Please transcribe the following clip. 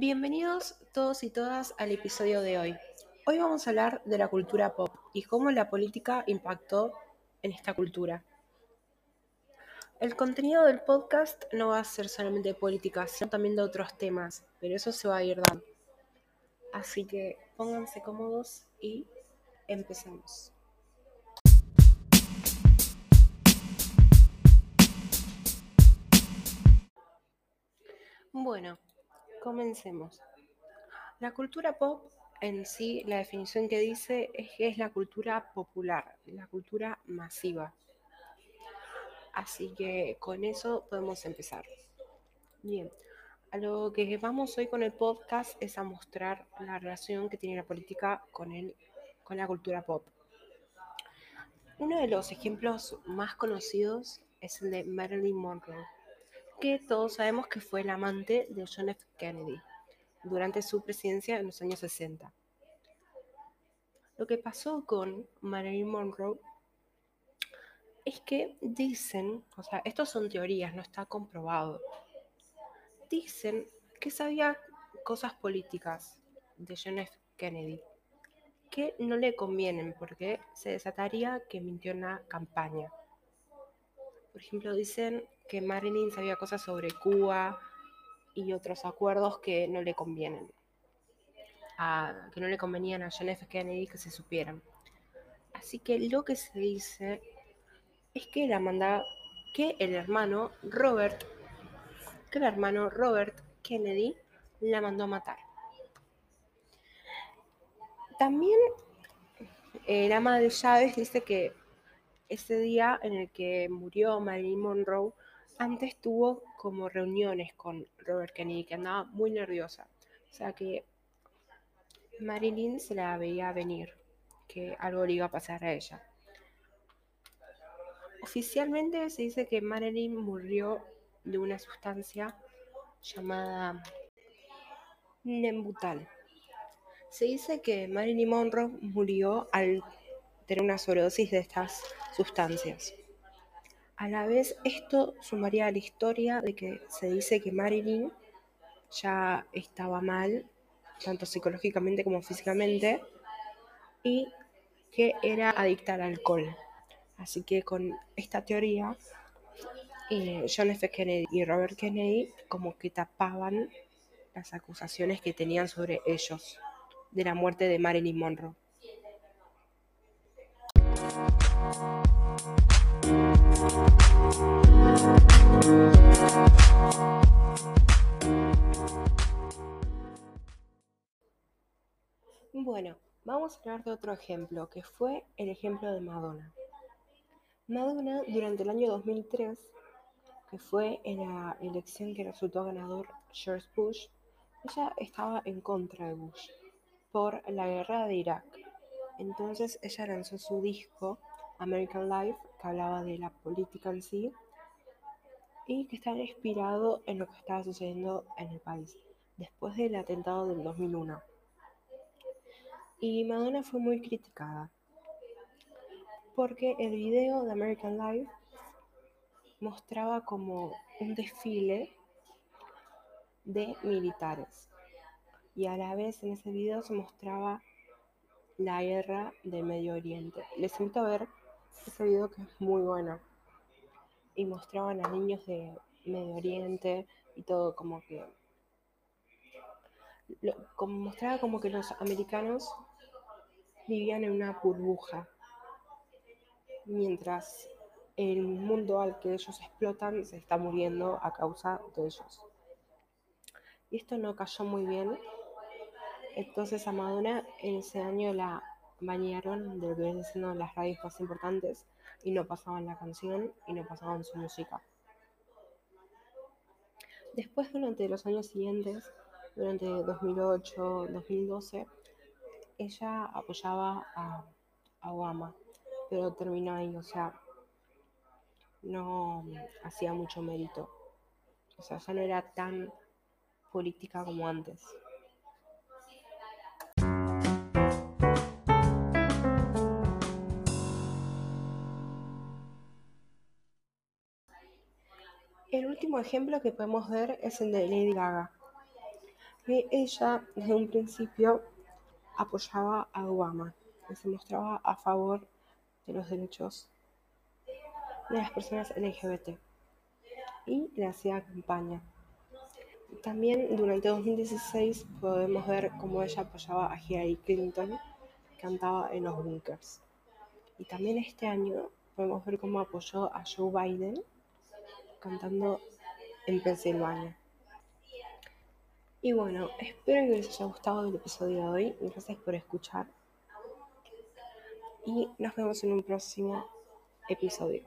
Bienvenidos todos y todas al episodio de hoy. Hoy vamos a hablar de la cultura pop y cómo la política impactó en esta cultura. El contenido del podcast no va a ser solamente de política, sino también de otros temas, pero eso se va a ir dando. Así que pónganse cómodos y empezamos. Bueno, Comencemos. La cultura pop en sí, la definición que dice es que es la cultura popular, la cultura masiva. Así que con eso podemos empezar. Bien, a lo que vamos hoy con el podcast es a mostrar la relación que tiene la política con, el, con la cultura pop. Uno de los ejemplos más conocidos es el de Marilyn Monroe que todos sabemos que fue el amante de John F. Kennedy durante su presidencia en los años 60. Lo que pasó con Marilyn Monroe es que dicen, o sea, estos son teorías, no está comprobado. Dicen que sabía cosas políticas de John F. Kennedy que no le convienen porque se desataría que mintió en la campaña. Por ejemplo, dicen que Marilyn sabía cosas sobre Cuba y otros acuerdos que no le convienen, que no le convenían a John F. Kennedy que se supieran. Así que lo que se dice es que la manda, que el hermano Robert, que el hermano Robert Kennedy la mandó a matar. También el ama de Chávez dice que ese día en el que murió Marilyn Monroe, antes tuvo como reuniones con Robert Kennedy, que andaba muy nerviosa. O sea que Marilyn se la veía venir, que algo le iba a pasar a ella. Oficialmente se dice que Marilyn murió de una sustancia llamada Nembutal. Se dice que Marilyn Monroe murió al tener una sobredosis de estas sustancias. A la vez, esto sumaría a la historia de que se dice que Marilyn ya estaba mal, tanto psicológicamente como físicamente, y que era adicta al alcohol. Así que con esta teoría, eh, John F. Kennedy y Robert Kennedy como que tapaban las acusaciones que tenían sobre ellos de la muerte de Marilyn Monroe. Bueno, vamos a hablar de otro ejemplo, que fue el ejemplo de Madonna. Madonna, durante el año 2003, que fue en la elección que resultó ganador George Bush, ella estaba en contra de Bush por la guerra de Irak. Entonces ella lanzó su disco American Life, que hablaba de la política en sí, y que estaba inspirado en lo que estaba sucediendo en el país después del atentado del 2001. Y Madonna fue muy criticada porque el video de American Life mostraba como un desfile de militares y a la vez en ese video se mostraba la guerra de Medio Oriente. Les invito a ver ese video que es muy bueno. Y mostraban a niños de Medio Oriente y todo como que... como mostraba como que los americanos vivían en una burbuja. Mientras el mundo al que ellos explotan se está muriendo a causa de ellos. Y esto no cayó muy bien. Entonces a Madonna en ese año la bañaron de lo que vienen siendo las radios más importantes y no pasaban la canción y no pasaban su música. Después, durante los años siguientes, durante 2008, 2012, ella apoyaba a, Obama pero terminó ahí, o sea, no hacía mucho mérito. O sea, ya no era tan política como antes. El último ejemplo que podemos ver es el de Lady Gaga, que ella desde un principio apoyaba a Obama, que se mostraba a favor de los derechos de las personas LGBT y le hacía campaña. También durante 2016 podemos ver cómo ella apoyaba a Hillary Clinton, cantaba en los bunkers. Y también este año podemos ver cómo apoyó a Joe Biden cantando en Pensilvania. Y bueno, espero que les haya gustado el episodio de hoy. Gracias por escuchar. Y nos vemos en un próximo episodio.